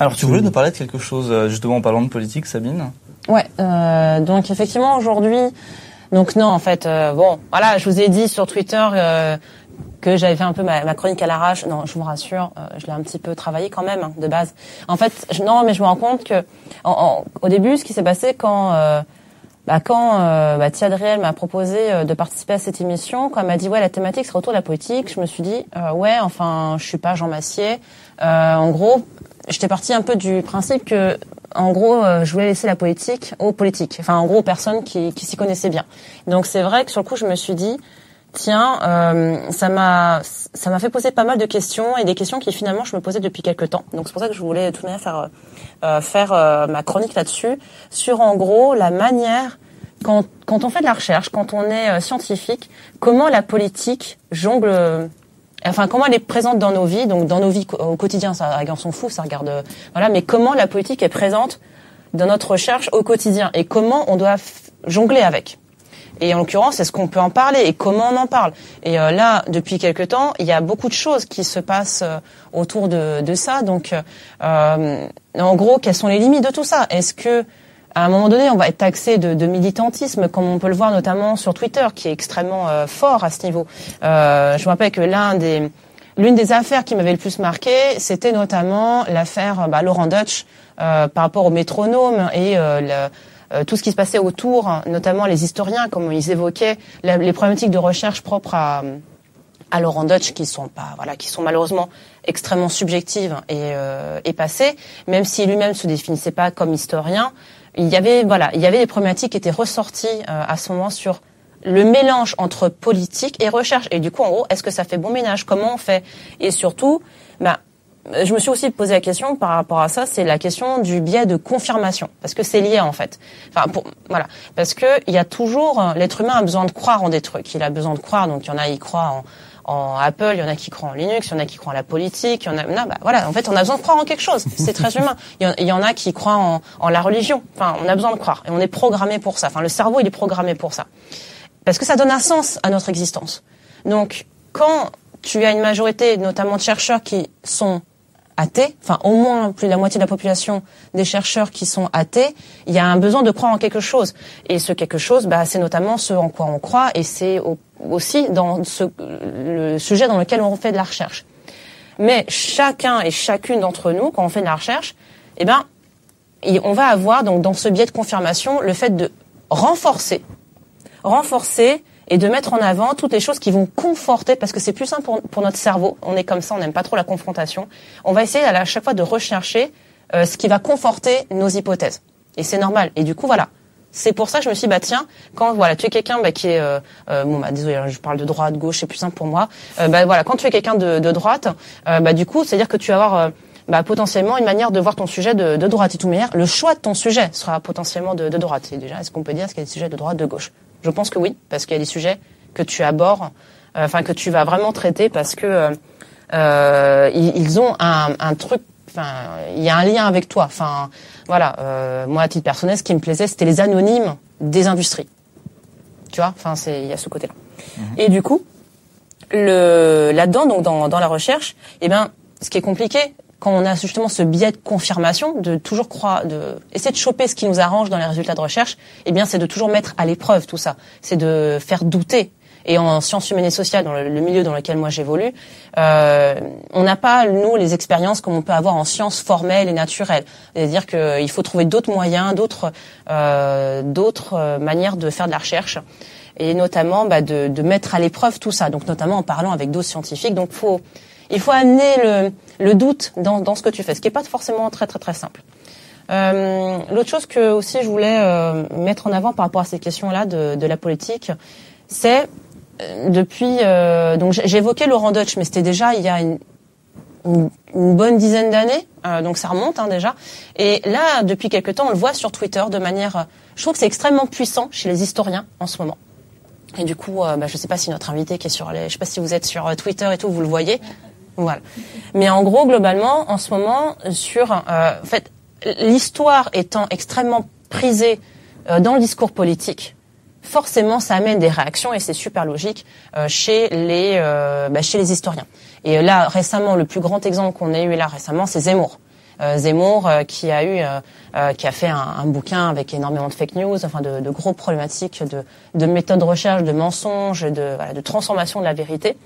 Alors, tu voulais nous parler de quelque chose, euh, justement, en parlant de politique, Sabine Ouais, euh, donc effectivement, aujourd'hui, donc non, en fait, euh, bon, voilà, je vous ai dit sur Twitter euh, que j'avais fait un peu ma, ma chronique à l'arrache. Non, je vous rassure, euh, je l'ai un petit peu travaillé quand même, hein, de base. En fait, je, non, mais je me rends compte que en, en, au début, ce qui s'est passé quand... Euh, bah, quand euh, bah, Tia m'a proposé euh, de participer à cette émission, quand elle m'a dit ouais la thématique sera autour de la politique, je me suis dit euh, ouais enfin je suis pas Jean Massier. Euh, en gros, j'étais partie un peu du principe que en gros euh, je voulais laisser la politique aux politiques, enfin en gros aux personnes qui, qui s'y connaissaient bien. Donc c'est vrai que sur le coup je me suis dit tiens euh, ça m'a ça m'a fait poser pas mal de questions et des questions qui finalement je me posais depuis quelques temps. Donc c'est pour ça que je voulais de toute manière faire euh, faire euh, ma chronique là-dessus sur en gros la manière quand, quand on fait de la recherche, quand on est euh, scientifique, comment la politique jongle, euh, enfin comment elle est présente dans nos vies, donc dans nos vies au quotidien, ça, on s'en fout, ça regarde, euh, voilà, mais comment la politique est présente dans notre recherche au quotidien et comment on doit jongler avec. Et en l'occurrence, est-ce qu'on peut en parler et comment on en parle? Et euh, là, depuis quelque temps, il y a beaucoup de choses qui se passent euh, autour de, de ça. Donc, euh, en gros, quelles sont les limites de tout ça? Est-ce que à un moment donné, on va être taxé de, de militantisme, comme on peut le voir notamment sur Twitter, qui est extrêmement euh, fort à ce niveau. Euh, je me rappelle que l'un des L'une des affaires qui m'avait le plus marqué, c'était notamment l'affaire bah, Laurent Dutch euh, par rapport au métronome et euh, le, euh, tout ce qui se passait autour, notamment les historiens, comme ils évoquaient les problématiques de recherche propres à, à Laurent Dutch, qui sont pas, voilà, qui sont malheureusement extrêmement subjectives et, euh, et passées, même si lui-même se définissait pas comme historien, il y avait, voilà, il y avait des problématiques qui étaient ressorties euh, à ce moment sur le mélange entre politique et recherche. Et du coup, en gros, est-ce que ça fait bon ménage? Comment on fait? Et surtout, bah, je me suis aussi posé la question par rapport à ça, c'est la question du biais de confirmation, parce que c'est lié en fait. Enfin, pour, voilà, parce que il y a toujours l'être humain a besoin de croire en des trucs. Il a besoin de croire, donc il y en a qui croient en, en Apple, il y en a qui croient en Linux, il y en a qui croient en la politique, il y en a, non, bah, voilà, en fait, on a besoin de croire en quelque chose. C'est très humain. Il y, en, a qui croient en, en la religion. Enfin, on a besoin de croire et on est programmé pour ça. Enfin, le cerveau, il est programmé pour ça parce que ça donne un sens à notre existence. Donc, quand tu as une majorité, notamment de chercheurs qui sont athées, enfin au moins plus de la moitié de la population des chercheurs qui sont athées, il y a un besoin de croire en quelque chose. Et ce quelque chose, bah, c'est notamment ce en quoi on croit, et c'est au- aussi dans ce, le sujet dans lequel on fait de la recherche. Mais chacun et chacune d'entre nous, quand on fait de la recherche, eh ben, on va avoir donc dans ce biais de confirmation le fait de renforcer renforcer et de mettre en avant toutes les choses qui vont conforter, parce que c'est plus simple pour, pour notre cerveau. On est comme ça, on n'aime pas trop la confrontation. On va essayer à chaque fois de rechercher euh, ce qui va conforter nos hypothèses. Et c'est normal. Et du coup, voilà. C'est pour ça que je me suis dit, bah tiens, quand voilà, tu es quelqu'un bah, qui est, euh, euh, bon bah désolé, je parle de droite, gauche, c'est plus simple pour moi. Euh, bah voilà, quand tu es quelqu'un de, de droite, euh, bah du coup, c'est-à-dire que tu vas avoir bah, potentiellement une manière de voir ton sujet de, de droite. Et tout manière, le choix de ton sujet sera potentiellement de, de droite. Et déjà, est-ce qu'on peut dire est-ce qu'il y a des sujets de droite, de gauche? Je pense que oui, parce qu'il y a des sujets que tu abordes, euh, enfin que tu vas vraiment traiter parce que euh, euh, ils, ils ont un, un truc, enfin il y a un lien avec toi. Enfin voilà, euh, moi à titre personnel, ce qui me plaisait, c'était les anonymes des industries. Tu vois, enfin c'est il y a ce côté-là. Et du coup, le là-dedans, donc dans, dans la recherche, eh ben, ce qui est compliqué quand on a justement ce biais de confirmation, de toujours croire, de essayer de choper ce qui nous arrange dans les résultats de recherche, eh bien, c'est de toujours mettre à l'épreuve tout ça. C'est de faire douter. Et en sciences humaines et sociales, dans le, milieu dans lequel moi j'évolue, euh, on n'a pas nous les expériences comme on peut avoir en sciences formelles et naturelles. C'est-à-dire qu'il faut trouver d'autres moyens, d'autres euh, d'autres euh, manières de faire de la recherche et notamment bah, de, de mettre à l'épreuve tout ça. Donc notamment en parlant avec d'autres scientifiques. Donc faut il faut amener le, le doute dans, dans ce que tu fais, ce qui est pas forcément très très très simple. Euh, L'autre chose que aussi je voulais euh, mettre en avant par rapport à ces questions-là de, de la politique, c'est euh, depuis donc évoqué Laurent Deutsch, mais c'était déjà il y a une, bonne dizaine d'années, donc ça remonte hein, déjà. Et là, depuis quelque temps, on le voit sur Twitter de manière, je trouve que c'est extrêmement puissant chez les historiens en ce moment. Et du coup, bah, je sais pas si notre invité qui est sur les, je sais pas si vous êtes sur Twitter et tout, vous le voyez. Voilà. Mais en gros, globalement, en ce moment, sur, euh, en fait, l'histoire étant extrêmement prisée euh, dans le discours politique, forcément, ça amène des réactions et c'est super logique euh, chez les euh, bah, chez les historiens. Et là, récemment, le plus grand exemple qu'on ait eu là récemment, c'est Zemmour. Zemmour, qui a eu, qui a fait un, un, bouquin avec énormément de fake news, enfin de, de gros problématiques de, de méthodes de recherche, de mensonges, de, voilà, de transformation de la vérité,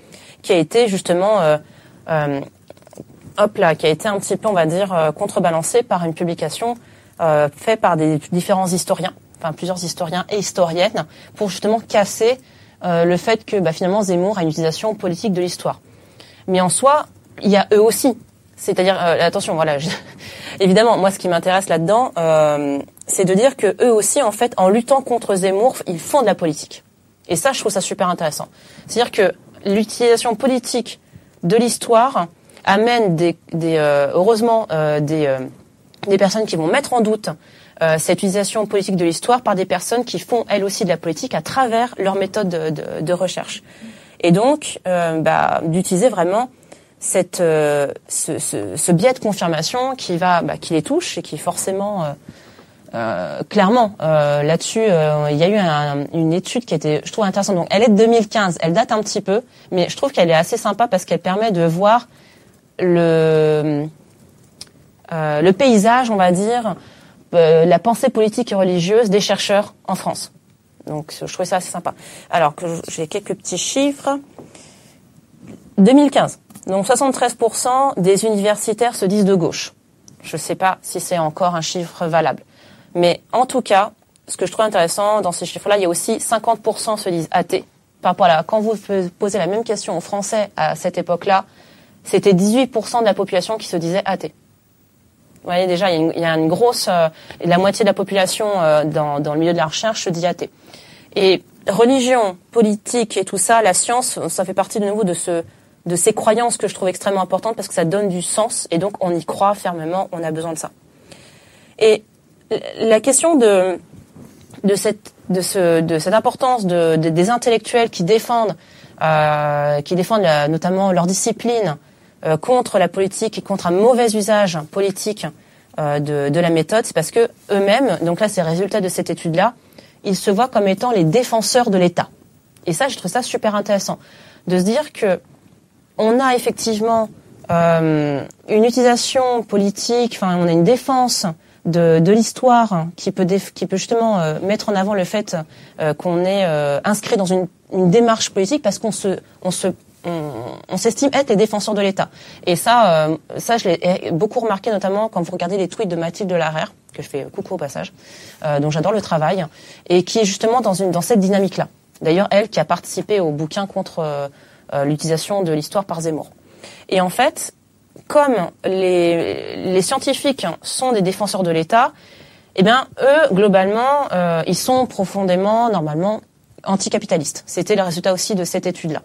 qui a été justement hop là, qui a été un petit peu, on va dire, contrebalancé par une publication euh, faite par des différents historiens, enfin plusieurs historiens et historiennes, pour justement casser euh, le fait que bah, finalement Zemmour a une utilisation politique de l'histoire. Mais en soi, il y a eux aussi. C'est-à-dire, euh, attention, voilà, évidemment, moi, ce qui m'intéresse là-dedans, euh, c'est de dire que eux aussi, en fait, en luttant contre Zemmour, ils font de la politique. Et ça, je trouve ça super intéressant. C'est-à-dire que l'utilisation politique de l'histoire amène des, des euh, heureusement euh, des, euh, des personnes qui vont mettre en doute cette utilisation politique de l'histoire par des personnes qui font elles aussi de la politique à travers leur méthode de, de, de recherche. Et donc, bah, d'utiliser vraiment cette, ce, ce, ce, biais de confirmation qui va, bah, qui les touche et qui forcément euh, clairement, euh, là-dessus, euh, il y a eu un, une étude qui était, je trouve, intéressante. Donc, elle est de 2015, elle date un petit peu, mais je trouve qu'elle est assez sympa parce qu'elle permet de voir le, euh, le paysage, on va dire, euh, la pensée politique et religieuse des chercheurs en France. Donc je trouvais ça assez sympa. Alors que j'ai quelques petits chiffres. 2015. Donc 73% des universitaires se disent de gauche. Je ne sais pas si c'est encore un chiffre valable. Mais en tout cas, ce que je trouve intéressant dans ces chiffres-là, il y a aussi 50% se disent athées. Par rapport à quand vous posez la même question aux Français à cette époque-là, c'était 18% de la population qui se disait athée. Vous voyez déjà, il y a une, grosse, euh, la moitié de la population euh, dans, le milieu de la recherche se dit athée. Et religion, politique et tout ça, la science, ça fait partie de nouveau de ce, de ces croyances que je trouve extrêmement importantes parce que ça donne du sens et donc on y croit fermement, on a besoin de ça. Et la question de, cette, importance de, de, des intellectuels qui défendent, euh, qui défendent notamment leur discipline, euh, contre la politique et contre un mauvais usage politique euh, de, la méthode, c'est parce que eux-mêmes, donc là c'est le résultat de cette étude-là, ils se voient comme étant les défenseurs de l'État. Et ça, je trouve ça super intéressant de se dire que on a effectivement une utilisation politique, enfin on a une défense de, de l'histoire qui peut qui peut justement euh, mettre en avant le fait euh, qu'on est inscrit dans une, une, démarche politique parce qu'on se on se on, s'estime être les défenseurs de l'État. Et ça, euh, ça, je l'ai beaucoup remarqué, notamment quand vous regardez les tweets de Mathilde Larère, que je fais coucou au passage, euh, dont j'adore le travail, et qui est justement dans, une, dans cette dynamique-là. D'ailleurs, elle qui a participé au bouquin contre euh, l'utilisation de l'histoire par Zemmour. Et en fait, comme les, scientifiques sont des défenseurs de l'État, eh bien, eux, globalement, ils sont profondément, normalement, anticapitalistes. C'était le résultat aussi de cette étude-là.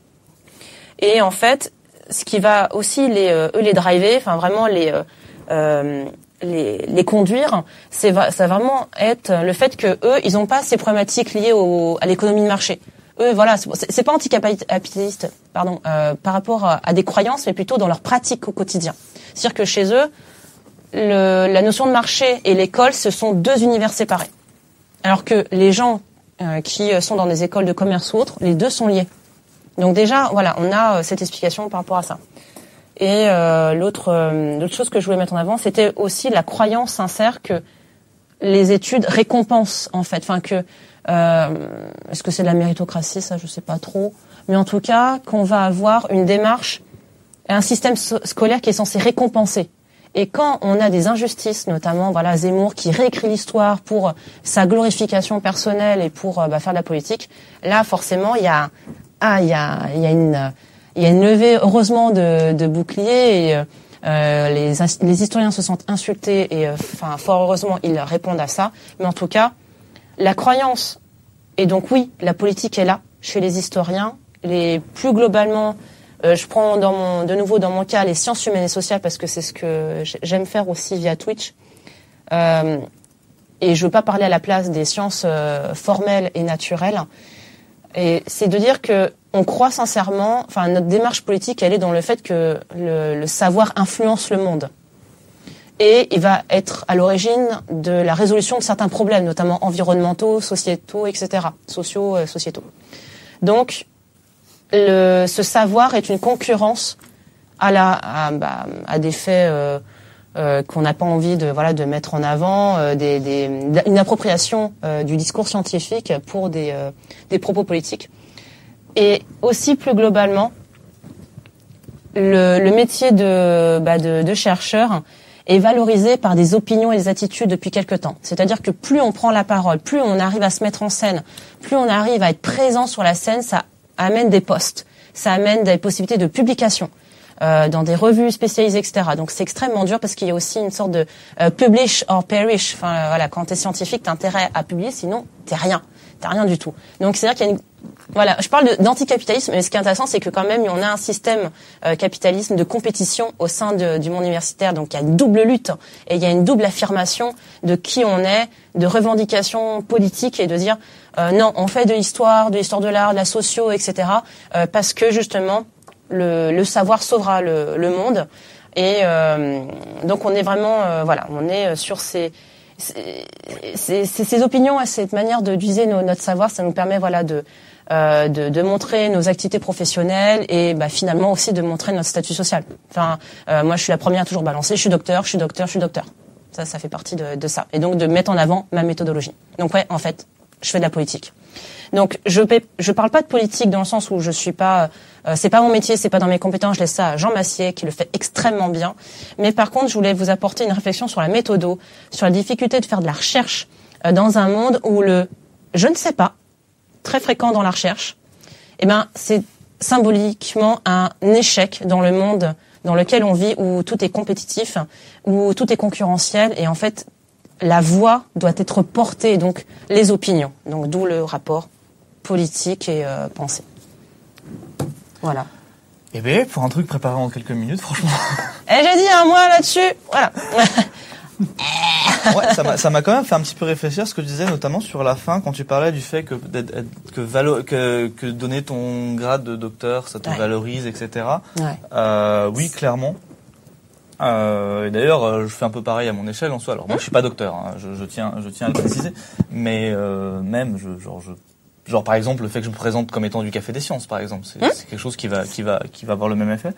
Et en fait, ce qui va aussi les euh, eux les driver, enfin vraiment les euh, euh, conduire, c'est ça va vraiment être le fait que eux, ils n'ont pas ces problématiques liées à l'économie de marché. Eux, voilà, c'est pas anticapitaliste, pardon, euh, par rapport à, des croyances, mais plutôt dans leur pratique au quotidien. C'est-à-dire que chez eux, le, la notion de marché et l'école, ce sont deux univers séparés. Alors que les gens euh, qui sont dans des écoles de commerce ou autres, les deux sont liés. Donc déjà, voilà, on a euh, cette explication par rapport à ça. Et euh, l'autre euh, l'autre chose que je voulais mettre en avant, c'était aussi la croyance sincère que les études récompensent en fait, enfin que euh, est-ce que c'est de la méritocratie, ça je sais pas trop, mais en tout cas qu'on va avoir une démarche, un système scolaire qui est censé récompenser. Et quand on a des injustices, notamment voilà Zemmour qui réécrit l'histoire pour sa glorification personnelle et pour bah, faire de la politique, là forcément il y a ah, il y a, y, a une, y a une levée, heureusement, de, de boucliers. Et, euh, les, les, historiens se sentent insultés et, euh, enfin, fort heureusement, ils répondent à ça. Mais en tout cas, la croyance, et donc oui, la politique est là chez les historiens. Les plus globalement, euh, je prends dans mon, de nouveau dans mon cas les sciences humaines et sociales parce que c'est ce que j'aime faire aussi via Twitch. Euh, et je veux pas parler à la place des sciences euh, formelles et naturelles. Et c'est de dire que on croit sincèrement, enfin notre démarche politique, elle est dans le fait que le, le savoir influence le monde. Et il va être à l'origine de la résolution de certains problèmes, notamment environnementaux, sociétaux, etc., sociaux, euh, sociétaux. Donc, le, ce savoir est une concurrence à, bah, des faits euh, qu'on n'a pas envie de mettre en avant, des, des, une appropriation du discours scientifique pour des, propos politiques. Et aussi plus globalement, le, métier de, bah chercheur est valorisé par des opinions et des attitudes depuis quelque temps. C'est-à-dire que plus on prend la parole, plus on arrive à se mettre en scène, plus on arrive à être présent sur la scène, ça amène des postes, ça amène des possibilités de publication. Euh, dans des revues spécialisées, etc. Donc c'est extrêmement dur parce qu'il y a aussi une sorte de euh, publish or perish. Enfin euh, voilà, quand t'es scientifique, t'as intérêt à publier, sinon t'es rien, t'as rien du tout. Donc c'est à dire qu'il y a une voilà, je parle d'anticapitalisme, mais ce qui est intéressant, c'est que quand même, on a un système euh, capitalisme de compétition au sein de, du monde universitaire. Donc, il y a une double lutte et il y a une double affirmation de qui on est, de revendications politiques et de dire euh, non, on fait de l'histoire, de l'histoire de l'art, de la socio, etc. Euh, parce que justement, le, le savoir sauvera le, le monde. Et euh, donc, on est vraiment, voilà, on est sur ces ces opinions et cette manière d'utiliser notre savoir, ça nous permet voilà de euh, de, de, montrer nos activités professionnelles et bah, finalement aussi de montrer notre statut social. Enfin, euh, moi, je suis la première à toujours balancer. Je suis docteur, je suis docteur, je suis docteur. Ça, ça fait partie de, de, ça. Et donc de mettre en avant ma méthodologie. Donc ouais, en fait, je fais de la politique. Donc je je parle pas de politique dans le sens où je suis pas euh, c'est pas mon métier, c'est pas dans mes compétences, je laisse ça à Jean Massier qui le fait extrêmement bien. Mais par contre, je voulais vous apporter une réflexion sur la méthodo, sur la difficulté de faire de la recherche euh, dans un monde où le je ne sais pas très fréquent dans la recherche, eh ben, c'est symboliquement un échec dans le monde dans lequel on vit, où tout est compétitif, où tout est concurrentiel, et en fait, la voix doit être portée, donc les opinions. Donc d'où le rapport politique et euh, pensée. Voilà. Eh bien, pour un truc préparé en quelques minutes, franchement. Eh, j'ai dit un mois là-dessus. Voilà. ouais, ça m'a quand même fait un petit peu réfléchir ce que je disais notamment sur la fin quand tu parlais du fait que que, que, que donner ton grade de docteur ça te valorise etc. Ouais. Euh, oui clairement. Euh, et d'ailleurs, euh, je fais un peu pareil à mon échelle en soi. Alors moi, je suis pas docteur, hein, je, je, tiens, je tiens à le préciser, mais euh, même, je, genre, je, genre par exemple, le fait que je me présente comme étant du café des sciences, par exemple, c'est hum quelque chose qui va, qui va, qui va avoir le même effet.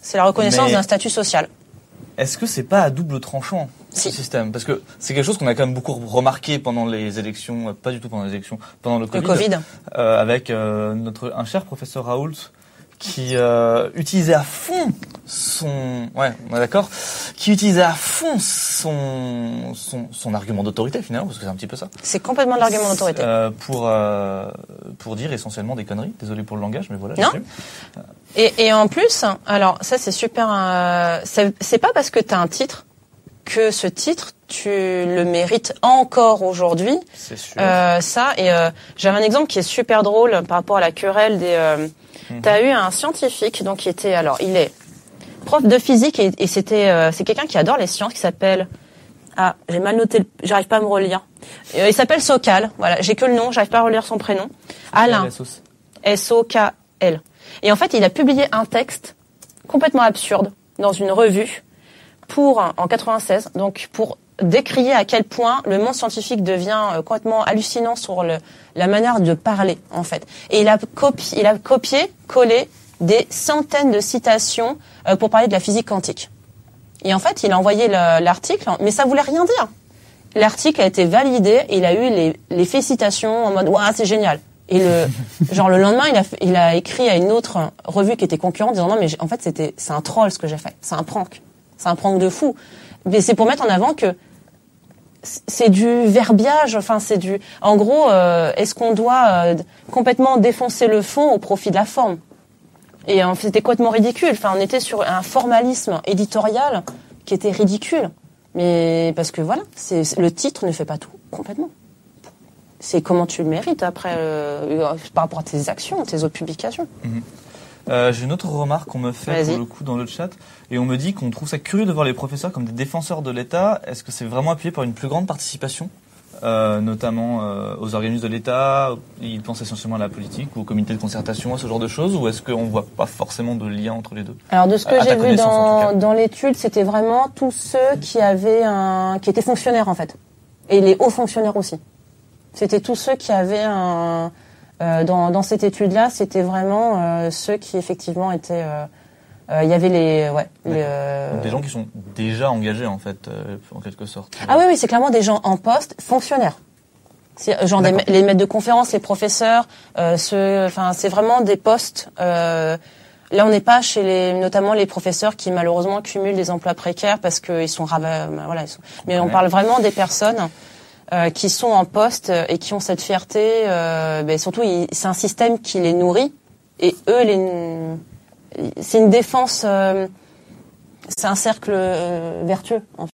C'est la reconnaissance d'un statut social. Est-ce que c'est pas à double tranchant ce système? Parce que c'est quelque chose qu'on a quand même beaucoup remarqué pendant les élections, euh, pas du tout pendant les élections, pendant le Covid, le COVID. Euh, avec euh, notre un cher professeur Raoult qui euh, utilisait à fond son ouais on est d'accord qui utilisait à fond son son, son argument d'autorité finalement parce que c'est un petit peu ça. C'est complètement de l'argument d'autorité. Euh, pour euh, pour dire essentiellement des conneries. Désolé pour le langage mais voilà non. et, et en plus alors ça c'est super euh, c'est pas parce que tu as un titre que ce titre tu le mérites encore aujourd'hui. C'est sûr. Euh, ça et euh, j'avais un exemple qui est super drôle par rapport à la querelle des Mhm. Tu as eu un scientifique, donc qui était, alors il est prof de physique et, c'était, euh, c'est quelqu'un qui adore les sciences, qui s'appelle, ah, j'ai mal noté, j'arrive pas à me relire. Euh, il s'appelle Sokal, voilà, j'ai que le nom, j'arrive pas à relire son prénom. Alain. S-O-K-L. Et en fait, il a publié un texte complètement absurde dans une revue pour, en 96, donc pour décrier à quel point le monde scientifique devient euh, complètement hallucinant sur le, la manière de parler en fait. Et il a copié, il a copié, collé des centaines de citations euh, pour parler de la physique quantique. Et en fait, il a envoyé l'article, mais ça voulait rien dire. L'article a été validé et il a eu les, les félicitations en mode waouh c'est génial. Et le genre le lendemain, il a, il a écrit à une autre revue qui était concurrente disant non mais en fait c'était c'est un troll ce que j'ai fait, c'est un prank, c'est un prank de fou. Mais c'est pour mettre en avant que c'est du verbiage, enfin c'est du. En gros, euh, est-ce qu'on doit euh, complètement défoncer le fond au profit de la forme? Et c'était complètement ridicule. Enfin, on était sur un formalisme éditorial qui était ridicule. Mais parce que voilà, c'est le titre ne fait pas tout complètement. C'est comment tu le mérites après euh, par rapport à tes actions, tes autres publications. Mhm. Euh, j'ai une autre remarque qu'on me fait pour le coup dans le chat. Et on me dit qu'on trouve ça curieux de voir les professeurs comme des défenseurs de l'État. Est-ce que c'est vraiment appuyé par une plus grande participation euh, notamment euh, aux organismes de l'État, ils pensent essentiellement à la politique ou au comité de concertation, à ce genre de choses, ou est-ce qu'on voit pas forcément de lien entre les deux? Alors de ce que j'ai vu dans, dans l'étude, c'était vraiment tous ceux qui avaient un, qui étaient fonctionnaires en fait, et les hauts fonctionnaires aussi. C'était tous ceux qui avaient un, dans, dans, cette étude-là, c'était vraiment euh, ceux qui effectivement étaient il y avait les, ouais, des gens qui sont déjà engagés en fait, en quelque sorte. Ah oui, oui, c'est clairement des gens en poste, fonctionnaires. Genre les maîtres de conférences, les professeurs, euh, enfin c'est vraiment des postes. Euh, là, on n'est pas chez les, notamment les professeurs qui malheureusement cumulent des emplois précaires parce qu'ils sont, voilà, ils sont... mais on parle vraiment des personnes euh, qui sont en poste et qui ont cette fierté. Euh, ben surtout, c'est un système qui les nourrit et eux, c'est une défense. Euh, c'est un cercle vertueux. En fait.